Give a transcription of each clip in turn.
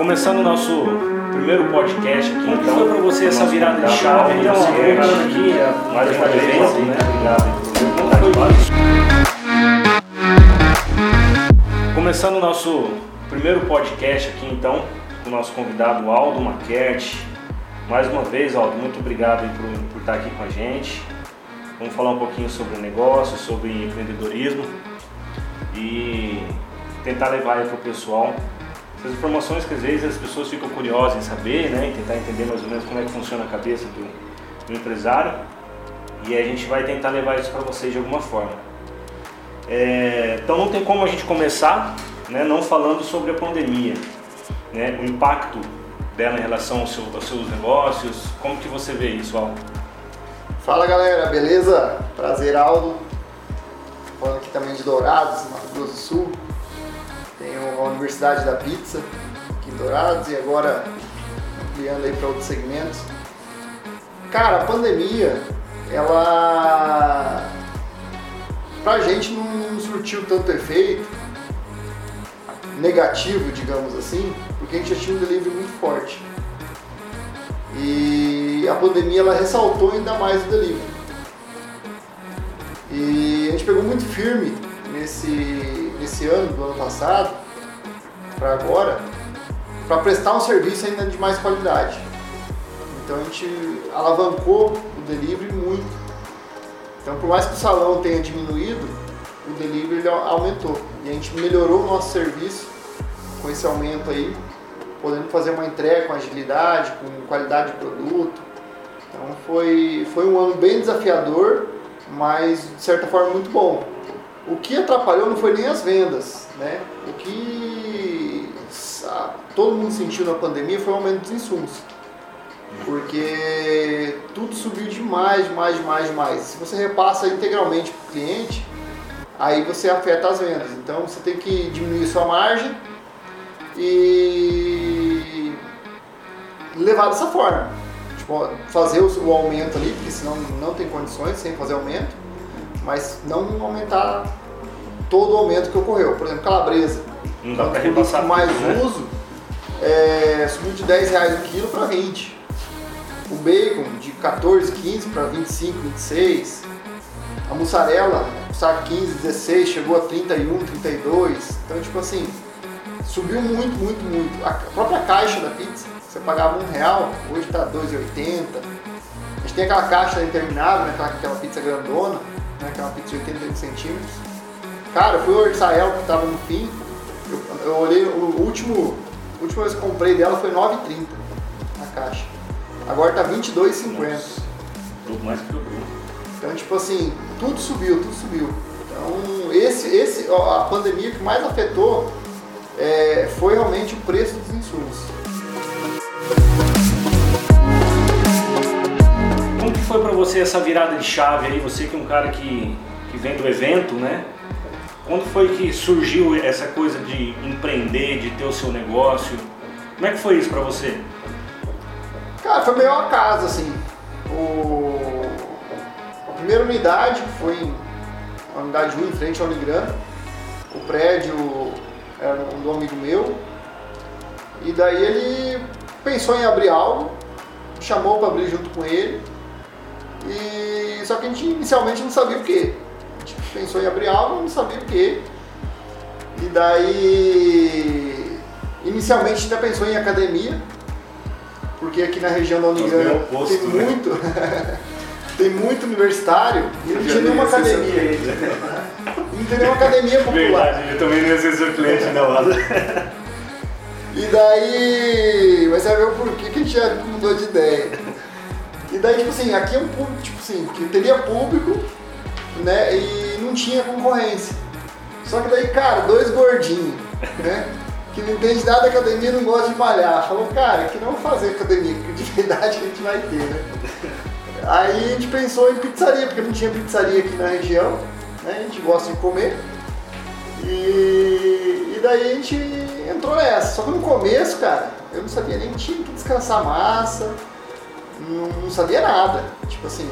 Começando o nosso primeiro podcast aqui, como então, foi para você essa virada de chave? Então, você aqui, mais uma vez, né? Começando o nosso primeiro podcast aqui, então, com o nosso convidado Aldo Maquete. Mais uma vez, Aldo, muito obrigado por, por estar aqui com a gente. Vamos falar um pouquinho sobre o negócio, sobre empreendedorismo e tentar levar para o pessoal essas informações que às vezes as pessoas ficam curiosas em saber, né, e tentar entender mais ou menos como é que funciona a cabeça do, do empresário. E a gente vai tentar levar isso para vocês de alguma forma. É, então não tem como a gente começar né, não falando sobre a pandemia, né, o impacto dela em relação ao seu, aos seus negócios. Como que você vê isso, Aldo? Fala galera, beleza? Prazer, Aldo. Falando aqui também de Dourados, Mato Grosso do Sul. A Universidade da Pizza aqui em Dourados e agora ampliando aí para outros segmentos. Cara, a pandemia, ela pra gente não, não surtiu tanto efeito negativo, digamos assim, porque a gente já tinha um delivery muito forte. E a pandemia ela ressaltou ainda mais o delivery. E a gente pegou muito firme nesse, nesse ano, do ano passado, para agora, para prestar um serviço ainda de mais qualidade. Então a gente alavancou o delivery muito. Então por mais que o salão tenha diminuído, o delivery aumentou. E a gente melhorou o nosso serviço com esse aumento aí podendo fazer uma entrega com agilidade, com qualidade de produto. Então foi, foi um ano bem desafiador, mas de certa forma muito bom. O que atrapalhou não foi nem as vendas, né? O que todo mundo sentiu na pandemia foi o aumento dos insumos. Porque tudo subiu demais, demais, demais, demais. Se você repassa integralmente para o cliente, aí você afeta as vendas. Então você tem que diminuir sua margem e levar dessa forma. Tipo, fazer o aumento ali, porque senão não tem condições sem fazer aumento, mas não aumentar todo o aumento que ocorreu. Por exemplo, calabresa. Não dá para repassar mais né? uso, é, subiu de 10 reais o quilo para 20. O bacon de 14, 15 para 25, 26. A mussarela, saco 15, 16, chegou a 31, 32. Então, tipo assim, Subiu muito, muito, muito. A própria caixa da pizza, você pagava um real, hoje está 2,80. A gente tem aquela caixa interminável, né, aquela pizza grandona, né, aquela pizza de 88 centímetros. Cara, eu fui o Orsael que estava no fim, eu, eu olhei, o último, a última vez que comprei dela foi 9,30 na caixa. Agora tá 22,50. Tudo mais que dobrou. Então, tipo assim, tudo subiu, tudo subiu. Então, esse, esse, a pandemia que mais afetou é, foi realmente o preço dos insumos. Foi para você essa virada de chave aí? Você que é um cara que, que vem do evento, né? Quando foi que surgiu essa coisa de empreender, de ter o seu negócio? Como é que foi isso para você? Cara, foi meio acaso, assim. O... A primeira unidade, foi a unidade 1 em frente ao Ligrana, o prédio era do amigo meu. E daí ele pensou em abrir algo, chamou para abrir junto com ele. E só que a gente inicialmente não sabia o que. A gente pensou em abrir algo, não sabia o que. E daí inicialmente a gente ainda pensou em academia, porque aqui na região da Unigana tem né? muito. tem muito universitário e não tinha nenhuma academia. Não tem nenhuma academia popular. Verdade, eu também não ia ser seu cliente na hora. E daí. Mas você ver o porquê que a gente já mudou de ideia. E daí, tipo assim, aqui é um público, tipo assim, que teria público, né? E não tinha concorrência. Só que daí, cara, dois gordinhos, né? Que não entende nada da academia não gosta de malhar. Falou, cara, que não fazer academia, porque de verdade a gente vai ter, né? Aí a gente pensou em pizzaria, porque não tinha pizzaria aqui na região, né? A gente gosta de comer. E, e daí a gente entrou nessa. Só que no começo, cara, eu não sabia nem tinha que descansar massa, não, não sabia nada. Tipo assim,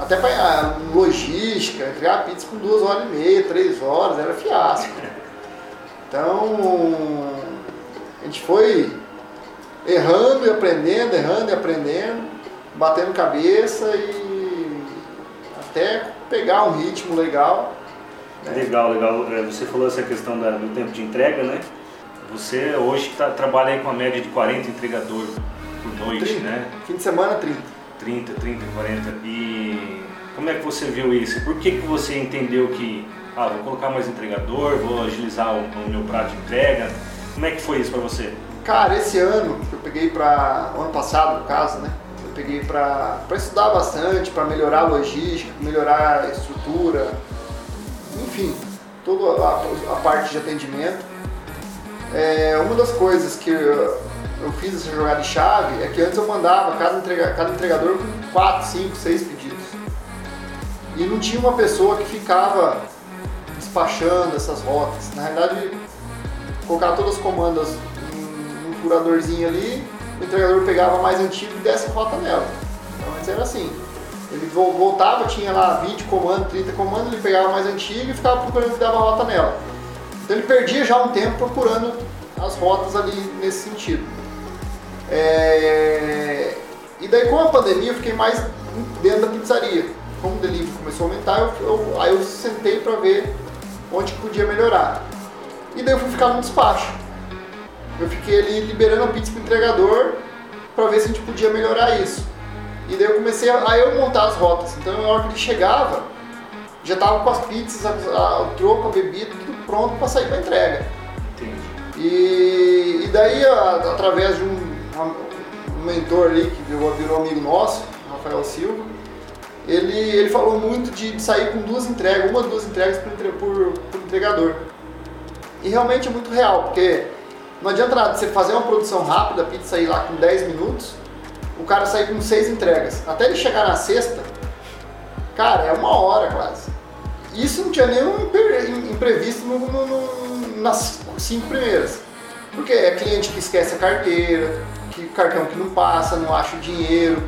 até para logística, criar pizza com duas horas e meia, três horas, era fiasco. Então, A gente foi errando e aprendendo, errando e aprendendo, batendo cabeça e até pegar um ritmo legal. Né? Legal, legal. É, você falou essa questão do tempo de entrega, né? Você hoje tá, trabalha aí com a média de 40 entregadores por noite, 30. né? Fim de semana, 30. 30, 30, 40. E como é que você viu isso? Por que, que você entendeu que, ah, vou colocar mais entregador, vou agilizar o, o meu prato de entrega? Como é que foi isso para você? Cara, esse ano, que eu peguei para ano passado, no caso, né? Eu peguei para estudar bastante, para melhorar a logística, melhorar a estrutura, enfim, toda a, a parte de atendimento. É, uma das coisas que eu, eu, fiz essa jogada de chave é que antes eu mandava cada, entrega, cada entregador com 4, 5, 6 pedidos. E não tinha uma pessoa que ficava despachando essas rotas. Na realidade, colocar todas as comandas furadorzinho ali, o entregador pegava mais antigo e desce a rota nela. Então antes era assim. Ele voltava, tinha lá 20 comandos, 30 comandos, ele pegava mais antiga e ficava procurando que dava rota nela. Então ele perdia já um tempo procurando as rotas ali nesse sentido. É... E daí com a pandemia eu fiquei mais dentro da pizzaria. Como o delivery começou a aumentar, eu, eu, aí eu sentei para ver onde podia melhorar. E daí eu fui ficar no despacho eu fiquei ali liberando a pizza pro entregador para ver se a gente podia melhorar isso. E daí eu comecei a, a eu montar as rotas. Então na hora que ele chegava, já tava com as pizzas, a, a, o troco, a bebida, tudo pronto para sair para entrega. Entendi. E, e daí, a, através de um, um, mentor ali que virou, virou amigo nosso, Rafael Silva, ele, ele falou muito de, de sair com duas entregas, uma, duas entregas por, por, por entregador. E realmente é muito real, porque não adianta nada você fazer uma produção rápida, a pizza sair lá com 10 minutos, o cara sair com 6 entregas. Até ele chegar na sexta, cara, é uma hora quase. Isso não tinha nenhum imprevisto no, no, no, nas cinco primeiras. Porque é cliente que esquece a carteira, que cartão que não passa, não acha o dinheiro,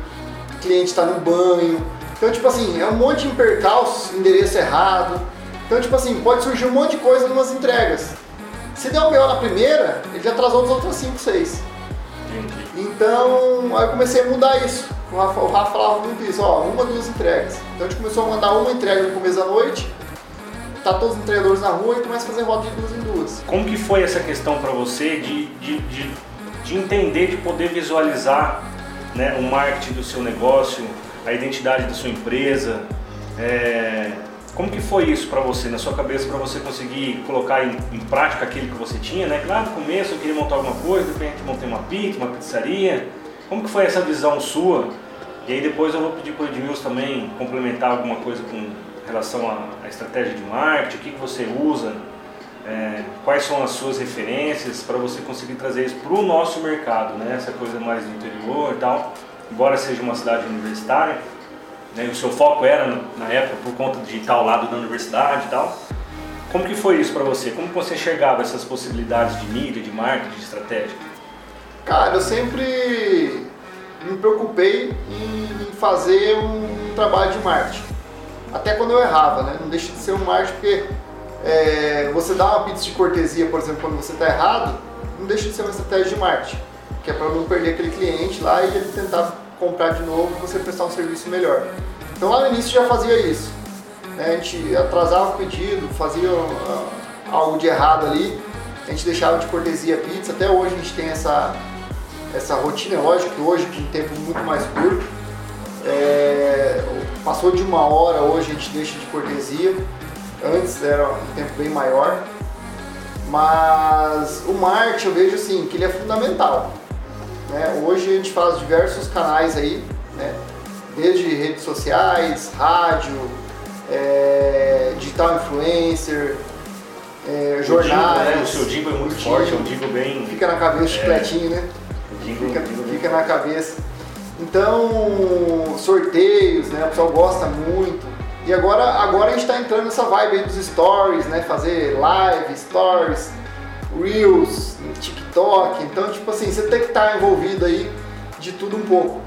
cliente está no banho. Então, tipo assim, é um monte de percalços, endereço errado. Então, tipo assim, pode surgir um monte de coisa numas entregas. Se der o BO na primeira, ele já atrasou as outras 5, 6. Então, aí eu comecei a mudar isso. O Rafa, o Rafa falava muito isso, ó, uma, duas entregas. Então a gente começou a mandar uma entrega no começo da noite, tá todos os entregadores na rua e começa a fazer rota de duas em duas. Como que foi essa questão para você de, de, de, de, entender, de poder visualizar né, o marketing do seu negócio, a identidade da sua empresa? É, como que foi isso para você, na sua cabeça, para você conseguir colocar em, em, prática aquilo que você tinha, né? Lá no começo eu queria montar alguma coisa, de repente montei uma pizza, uma pizzaria. Como que foi essa visão sua? E aí depois eu vou pedir para o Edmilson também complementar alguma coisa com relação à, à estratégia de marketing, o que, que você usa, é, quais são as suas referências para você conseguir trazer isso para o nosso mercado, né? Essa coisa mais do interior e tal, embora seja uma cidade universitária né, o seu foco era na época por conta de ao lado da universidade e tal. Como que foi isso para você? Como você enxergava essas possibilidades de mídia, de marketing, de estratégia? Cara, eu sempre me preocupei em fazer um trabalho de marketing. Até quando eu errava, né? Não deixa de ser um marketing porque é, você dá uma pizza de cortesia, por exemplo, quando você está errado, não deixa de ser uma estratégia de marketing. Que é para não perder aquele cliente lá e ele tentar comprar de novo e você prestar um serviço melhor. Então lá no início já fazia isso. Né? A gente atrasava o pedido, fazia uh, algo de errado ali, a gente deixava de cortesia a pizza. Até hoje a gente tem essa, essa rotina, é lógico que hoje, um tempo muito mais curto, é, passou de uma hora, hoje a gente deixa de cortesia. Antes era um tempo bem maior. Mas o marketing eu vejo assim, que ele é fundamental. Né? Hoje a gente faz diversos canais aí, né? desde redes sociais, rádio, é, digital influencer, é, jornais. O, né? o seu jingle é muito forte, é um jingle bem. Fica na cabeça, é, chicletinho, né? Jingle, fica, fica na cabeça. Então, sorteios, né? O pessoal gosta muito. E agora, agora a gente está entrando nessa vibe dos stories, né? Fazer live, stories, reels, TikTok. Então, tipo assim, você tem que estar tá envolvido aí de tudo um pouco.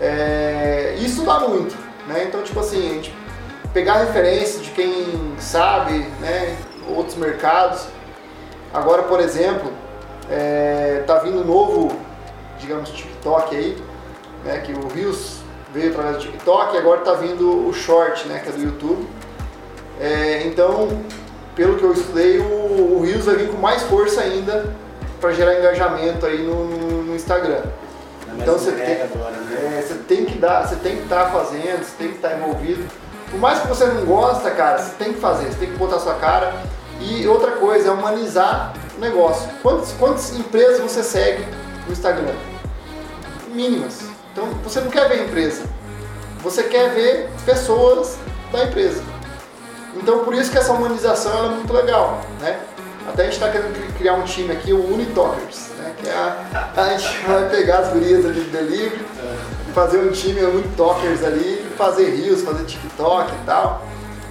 É, isso dá muito, né? Então, tipo assim, a gente pegar referência de quem sabe, né? Outros mercados. Agora, por exemplo, É, tá vindo um novo, digamos, TikTok aí, né? Que o Reels veio através do TikTok e agora tá vindo o Short, né? Que é do YouTube. É, então, pelo que eu estudei, o, o Reels vai vir com mais força ainda para gerar engajamento aí no, no, Instagram. Então você tem, agora, né? é, você tem que dar, você tem que estar tá fazendo, você tem que estar tá envolvido. Por mais que você não gosta, cara, você tem que fazer, você tem que botar a sua cara. E outra coisa é humanizar o negócio. Quantas, quantas empresas você segue no Instagram? Mínimas. Então você não quer ver empresa, você quer ver pessoas da empresa. Então por isso que essa humanização é muito legal, né? Até a gente está querendo criar um time aqui, o Unitalkers, né? Que é a, a gente vai pegar as gurias ali de delivery, fazer um time Unitalkers ali, fazer rios, fazer TikTok e tal.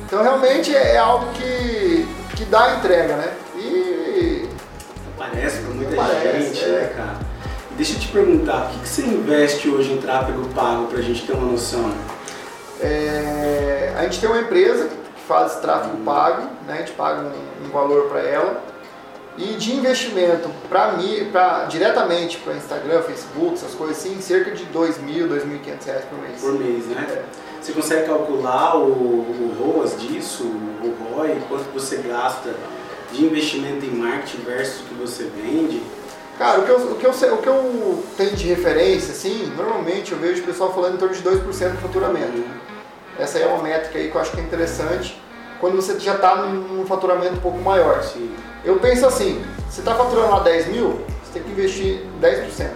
Então realmente é algo que, que dá entrega, né? E. Parece para muita parece, gente, é. né, cara? Deixa eu te perguntar, o que, que você investe hoje em tráfego pago para a gente ter uma noção? É, a gente tem uma empresa que faz tráfego pago, né? a gente paga um, um valor para ela. E de investimento para mim, pra, diretamente para Instagram, Facebook, essas coisas assim, cerca de R$ 2.000, 2.500 reais por mês. Por mês, né? É. Você consegue calcular o, o ROAS disso, o ROI, quanto você gasta de investimento em marketing versus o que você vende? Cara, o que, eu, o, que eu, o que eu tenho de referência, assim, normalmente eu vejo o pessoal falando em torno de 2% de faturamento. Uhum. Essa aí é uma métrica aí que eu acho que é interessante quando você já está num faturamento um pouco maior. Sim. Eu penso assim, você está faturando lá 10 mil, você tem que investir 10%.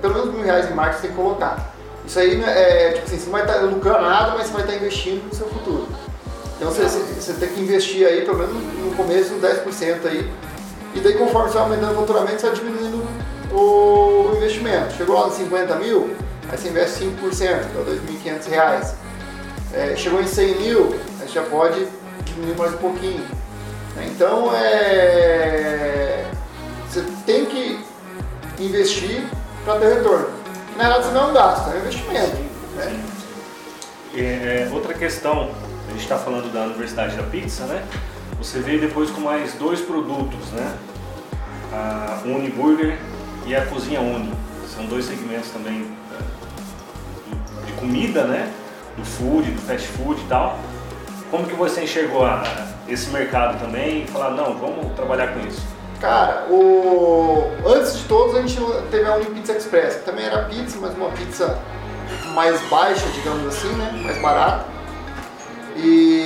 Pelo menos mil reais em marketing você tem que colocar. Isso aí né, é, tipo assim, você não vai estar tá lucrando nada, mas você vai estar tá investindo no seu futuro. Então você, você, tem que investir aí, pelo menos no começo, uns 10% aí e daí conforme você vai aumentando o faturamento, você vai diminuindo o investimento. Chegou lá nos 50 mil, aí você investe 5%, que é R$ 2.500. É, chegou em 100 mil, aí você já pode diminuir mais um pouquinho. Então, é, você tem que investir para ter retorno. Na verdade, você não é gasto, é um investimento. Né? É, outra questão, a gente está falando da Universidade da Pizza, né? Você veio depois com mais dois produtos, né? A Uniburger e a Cozinha Uni. São dois segmentos também é, de comida, né? Do food, do fast food e tal. Como que você enxergou a, esse mercado também e falar, não, vamos trabalhar com isso? Cara, o... antes de todos a gente teve a Unipizza Express, que também era pizza, mas uma pizza mais baixa, digamos assim, né? Mais barata. E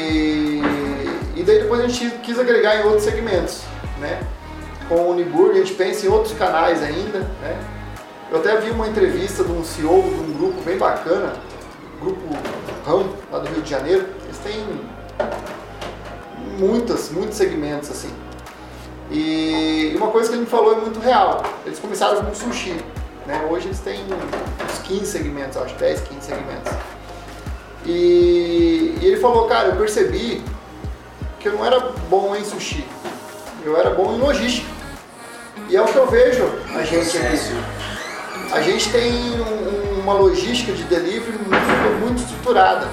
daí depois a gente quis agregar em outros segmentos, né? Com o Uniburg, a gente pensa em outros canais ainda, né? Eu até vi uma entrevista de um CEO de um grupo bem bacana, grupo RAM, lá do Rio de Janeiro. Eles têm muitas, muitos segmentos assim. E uma coisa que ele me falou é muito real. Eles começaram com sushi, né? Hoje eles têm uns 15 segmentos, acho, 10, 15 segmentos. E, e ele falou, cara, eu percebi que eu não era bom em sushi. Eu era bom em logística. E é o que eu vejo a gente aqui. A gente tem um, uma logística de delivery muito, muito estruturada.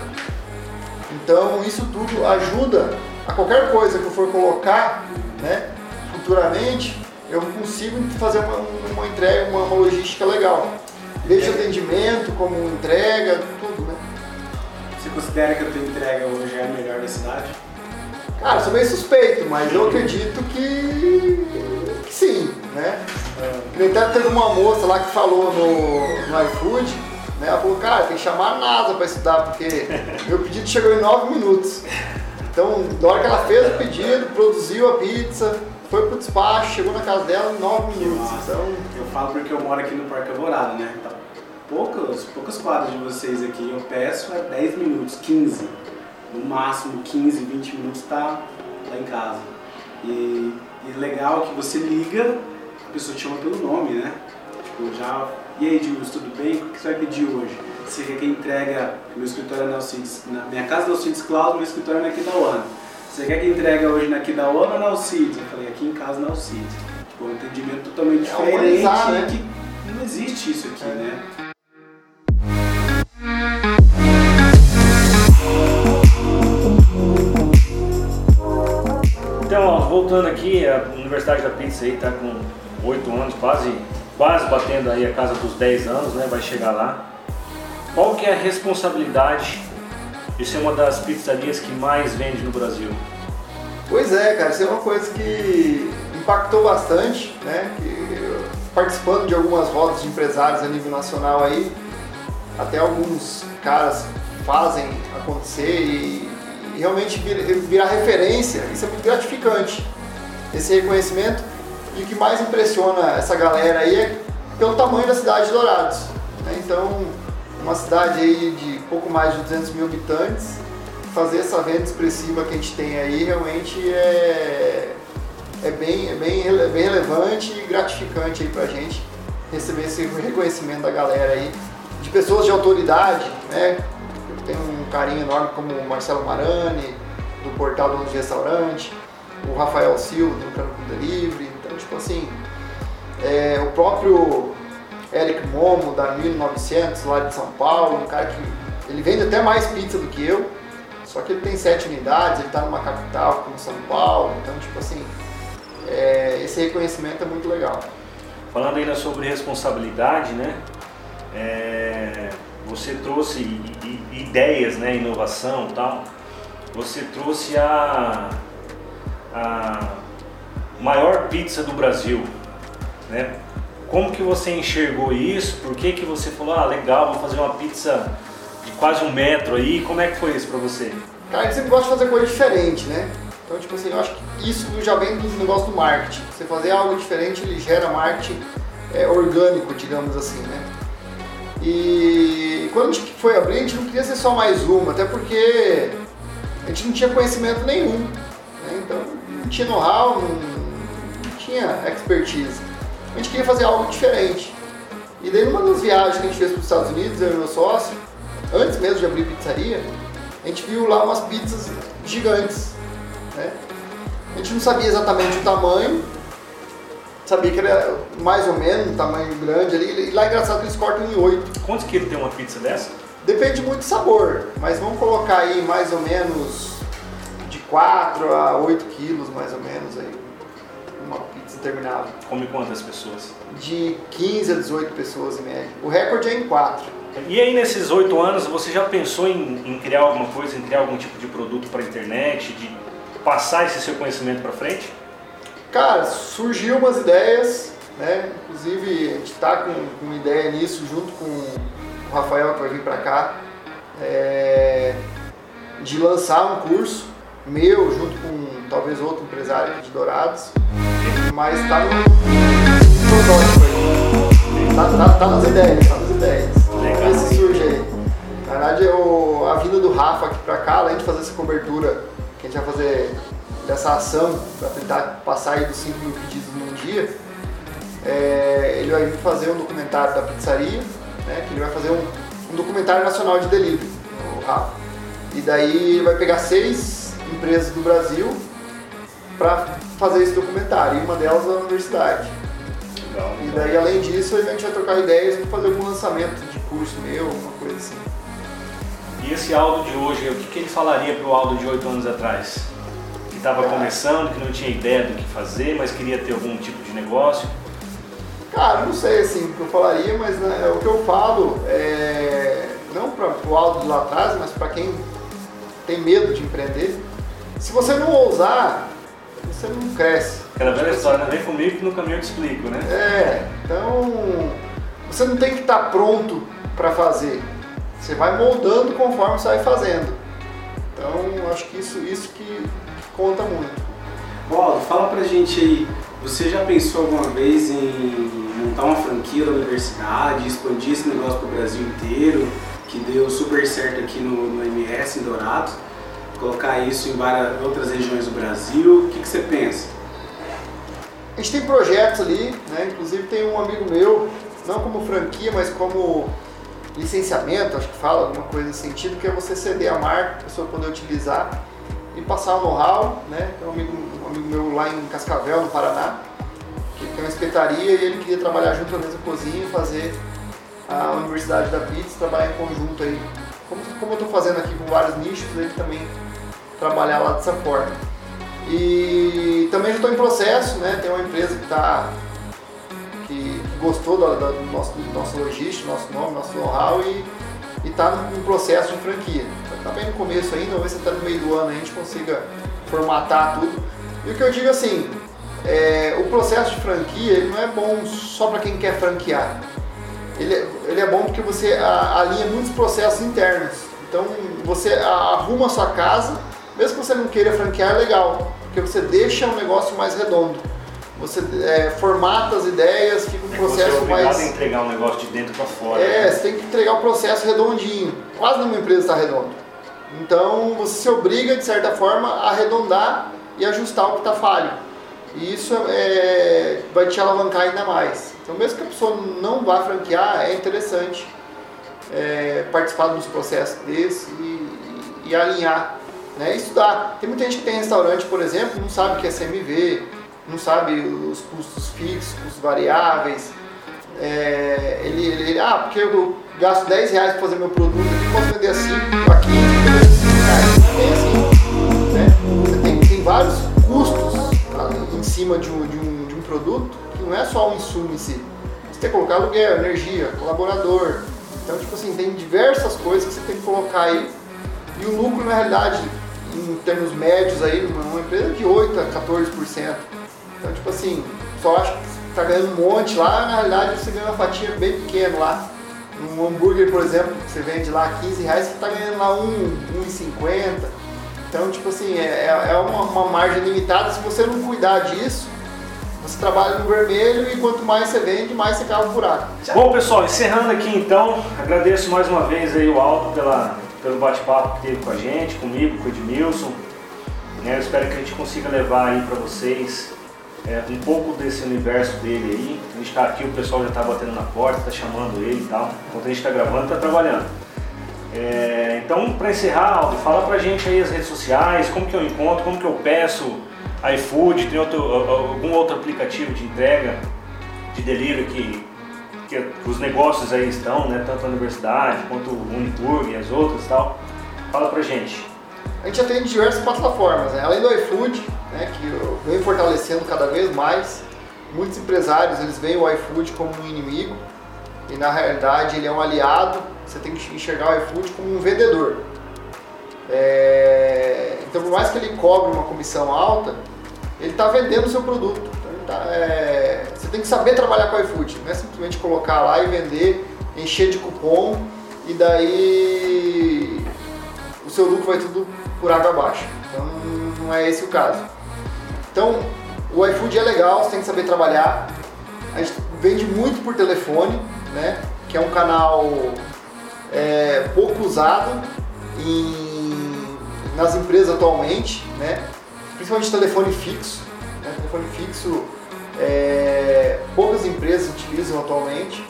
Então isso tudo ajuda a qualquer coisa que eu for colocar, né, futuramente, eu consigo fazer uma, uma entrega, uma, uma logística legal. Desde atendimento, como entrega, tudo, né? Você considera que a tua entrega hoje é a melhor da cidade? Cara, sou meio suspeito, mas eu acredito que, que sim, né? É. Até teve uma moça lá que falou no, no iFood, né? Ela falou, cara, tem que chamar a NASA para estudar, porque meu pedido chegou em 9 minutos. Então, na hora que ela fez o pedido, produziu a pizza, foi pro despacho, chegou na casa dela em 9 minutos. Então... Eu falo porque eu moro aqui no Parque Alvorada, né? Então, poucas, poucas quadras de vocês aqui, eu peço é 10 minutos, 15 no máximo 15, 20 minutos está lá em casa. E, e legal que você liga, a pessoa te chama pelo nome, né? Tipo, já. E aí, Dilma, tudo bem? O que você vai pedir hoje? Você quer que entrega. Meu escritório é na Alcides. Na minha casa é na Alcides Cloud, meu escritório é na Kidawana. Você quer que entrega hoje na Kidawana ou na Alcides? Eu falei, aqui em casa na Alcides. Tipo, um entendimento totalmente é diferente. né? que não existe isso aqui, né? Voltando aqui, a Universidade da Pizza aí tá com oito anos, quase, quase batendo aí a casa dos 10 anos, né? Vai chegar lá. Qual que é a responsabilidade de ser uma das pizzarias que mais vende no Brasil? Pois é, cara, isso é uma coisa que impactou bastante, né? Que, participando de algumas rodas de empresários a nível nacional aí, até alguns caras fazem acontecer e realmente virar referência, isso é muito gratificante, esse reconhecimento. E o que mais impressiona essa galera aí é pelo tamanho da cidade de Dourados. Né? Então, uma cidade aí de pouco mais de 200 mil habitantes, fazer essa venda expressiva que a gente tem aí realmente é, é, bem, é bem, é bem relevante e gratificante aí pra gente receber esse reconhecimento da galera aí, de pessoas de autoridade, né? Tem um carinho enorme como o Marcelo Marani, do Portal do Restaurante, o Rafael Silva, do Canto Delivery, então tipo assim, é, o próprio Eric Momo, da 1900, lá de São Paulo, um cara que ele vende até mais pizza do que eu, só que ele tem sete unidades, ele está numa capital como São Paulo, então tipo assim, é, esse reconhecimento é muito legal. Falando ainda sobre responsabilidade, né? É, você trouxe ideias, né, inovação tal. Você trouxe a, a maior pizza do Brasil, né? Como que você enxergou isso? Por que, que você falou, ah, legal, vou fazer uma pizza de quase um metro aí? Como é que foi isso para você? Cara, eu sempre gosto de fazer coisa diferente, né? Então, tipo assim, eu acho que isso já vem do negócio do marketing. Você fazer algo diferente, ele gera marketing é, orgânico, digamos assim, né? E quando a gente foi abrir, a gente não queria ser só mais uma, até porque a gente não tinha conhecimento nenhum. Né? Então, não tinha know-how, não, não tinha expertise a gente queria fazer algo diferente. E daí numa das viagens que a gente fez para os Estados Unidos, eu e meu sócio, antes mesmo de abrir pizzaria, a gente viu lá umas pizzas gigantes. Né? A gente não sabia exatamente o tamanho, sabia que era mais ou menos um tamanho grande ali. E lá é engraçado que eles cortam em oito. Quantos quilos tem uma pizza dessa? Depende muito do sabor, mas vamos colocar aí mais ou menos de 4 a 8 quilos mais ou menos aí uma pizza interminável. Come quantas pessoas? De 15 a 18 pessoas em média. O recorde é em 4. E aí nesses oito anos você já pensou em, em, criar alguma coisa, em criar algum tipo de produto para a internet, de passar esse seu conhecimento para frente? Cara, surgiu umas ideias, né? Inclusive a gente está com, com uma ideia nisso junto com o Rafael que vai vir para cá, é, de lançar um curso meu junto com talvez outro empresário de Dourados, mas está no protótipo. Tá, tá, tá, nas ideias, tá nas ideias. Vamos ver se surge aí. Na verdade, eu, a vinda do Rafa aqui pra cá, além de fazer essa cobertura que a gente vai fazer dessa ação para tentar passar aí dos 5 mil pedidos num dia, é, ele vai vir fazer um documentário da pizzaria, né, que ele vai fazer um, um documentário nacional de delivery, o Rafa. E daí ele vai pegar seis empresas do Brasil para fazer esse documentário, e uma delas é a universidade. Legal, e daí, além disso, a gente vai trocar ideias para fazer algum lançamento de curso meu, uma coisa assim. E esse Aldo de hoje, o que, que ele falaria para o Aldo de 8 anos atrás? Estava começando, que não tinha ideia do que fazer, mas queria ter algum tipo de negócio? Cara, não sei assim o que eu falaria, mas né, o que eu falo é não para o Aldo de lá atrás, mas para quem tem medo de empreender. Se você não ousar, você não cresce. Aquela velha tipo história, assim, vem comigo que no caminho eu te explico, né? É, então você não tem que estar pronto para fazer. Você vai moldando conforme você vai fazendo. Então acho que isso, isso que, conta muito. Paulo, fala pra gente aí, você já pensou alguma vez em montar uma franquia da universidade, expandir esse negócio pro Brasil inteiro, que deu super certo aqui no, no MS em Dourados? colocar isso em várias outras regiões do Brasil? O que, que você pensa? A gente tem projetos ali, né? inclusive tem um amigo meu, não como franquia, mas como licenciamento, acho que fala, alguma coisa nesse sentido, que é você ceder a marca, a pessoa poder utilizar e passar o know-how, né? Tem um amigo, um amigo meu lá em Cascavel, no Paraná, que tem uma espetaria e ele queria trabalhar junto na mesma cozinha fazer a Universidade da Pizza, trabalhar em conjunto aí. Como, como eu estou fazendo aqui com vários nichos, ele também trabalhar lá dessa forma. E também já estou em processo, né? Tem uma empresa que está que gostou do, do nosso, do nosso logístico, nosso nome, nosso know-how e está no processo de franquia. Está bem no começo ainda, se está no meio do ano a gente consiga formatar tudo. E o que eu digo assim, é, o processo de franquia ele não é bom só para quem quer franquear. Ele, ele é bom porque você alinha muitos processos internos. Então você arruma a sua casa, mesmo que você não queira franquear, é legal, porque você deixa o negócio mais redondo. Você é, formata as ideias, fica um processo você é obrigado mais. a entregar um negócio de dentro para fora. É, né? você tem que entregar o processo redondinho. Quase nenhuma empresa está redondo. Então você se obriga, de certa forma, a arredondar e ajustar o que está falho. E isso é, vai te alavancar ainda mais. Então, mesmo que a pessoa não vá franquear, é interessante é, participar dos processos desse e, e alinhar, né? estudar. Tem muita gente que tem restaurante, por exemplo, não sabe o que é CMV, não sabe os custos fixos, custos variáveis. É, ele, ele, ah, porque eu gasto 10 reais para fazer meu produto aqui, posso vender assim, a 15, vender 5 reais. Tem assim, né? Você tem, tem vários custos em cima de um, de, um, de um produto que não é só o insumo em si. Você tem que colocar aluguel, energia, colaborador. Então, tipo assim, tem diversas coisas que você tem que colocar aí. E o lucro, na realidade, em termos médios aí, numa empresa de 8 a 14%. Então, tipo assim, só acho que está ganhando um monte lá, na realidade você ganha uma fatia bem pequena lá. Um hambúrguer, por exemplo, que você vende lá 15 reais, você está ganhando lá 1,50. Então, tipo assim, é, é uma, uma, margem limitada. Se você não cuidar disso, você trabalha no vermelho e quanto mais você vende, mais você cava o buraco. Bom, pessoal, encerrando aqui então, agradeço mais uma vez aí o Aldo pela, pelo bate-papo que teve com a gente, comigo, com o Edmilson. Né, eu espero que a gente consiga levar aí para vocês é, um pouco desse universo dele aí. A gente está aqui, o pessoal já está batendo na porta, está chamando ele e tal. Enquanto a gente está gravando, está trabalhando. É, então, para encerrar, Aldo, fala pra gente aí as redes sociais, como que eu encontro, como que eu peço iFood, tem outro, algum outro aplicativo de entrega, de delivery que, que os negócios aí estão, né? Tanto a universidade quanto o Uniburg e as outras e tal. Fala pra gente. A gente atende diversas plataformas, né? além do iFood, né, que vem fortalecendo cada vez mais. Muitos empresários eles veem o iFood como um inimigo e na realidade ele é um aliado. Você tem que enxergar o iFood como um vendedor. É... Então, por mais que ele cobre uma comissão alta, ele está vendendo o seu produto. Então, tá, é... Você tem que saber trabalhar com o iFood, não é simplesmente colocar lá e vender, encher de cupom e daí o seu lucro vai tudo por água abaixo. Então, não é esse o caso. Então, o iFood é legal, você tem que saber trabalhar. A gente vende muito por telefone, né? Que é um canal é, pouco usado em, nas empresas atualmente, né? Principalmente telefone fixo. Né? Telefone fixo, é, poucas empresas utilizam atualmente.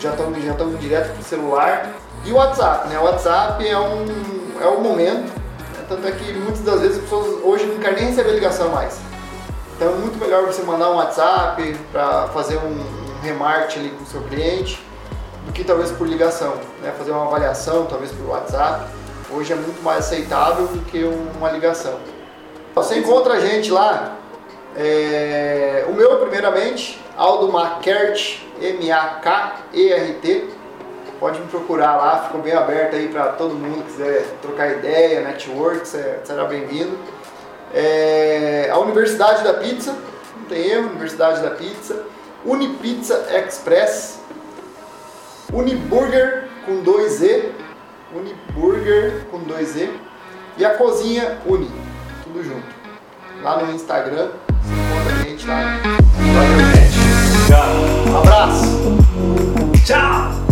Já estão já estão direto para o celular. E o WhatsApp, né? O WhatsApp é um é o momento. Tanto é que muitas das vezes as pessoas hoje não querem nem receber ligação mais. Então é muito melhor você mandar um WhatsApp para fazer um, um remarketing ali com o seu cliente do que talvez por ligação, né? fazer uma avaliação talvez por WhatsApp. Hoje é muito mais aceitável do que uma ligação. Você encontra a gente lá, é, o meu primeiramente, Aldo Makert, M-A-K-E-R-T pode me procurar lá, ficou bem aberto aí para todo mundo que quiser trocar ideia, network, será bem-vindo. É, a Universidade da Pizza, não tem erro, Universidade da Pizza, Unipizza Express, Uniburger com 2E, Uniburger com 2E e a Cozinha Uni, tudo junto. Lá no Instagram, você encontra a gente lá. Tchau. Um abraço. Tchau.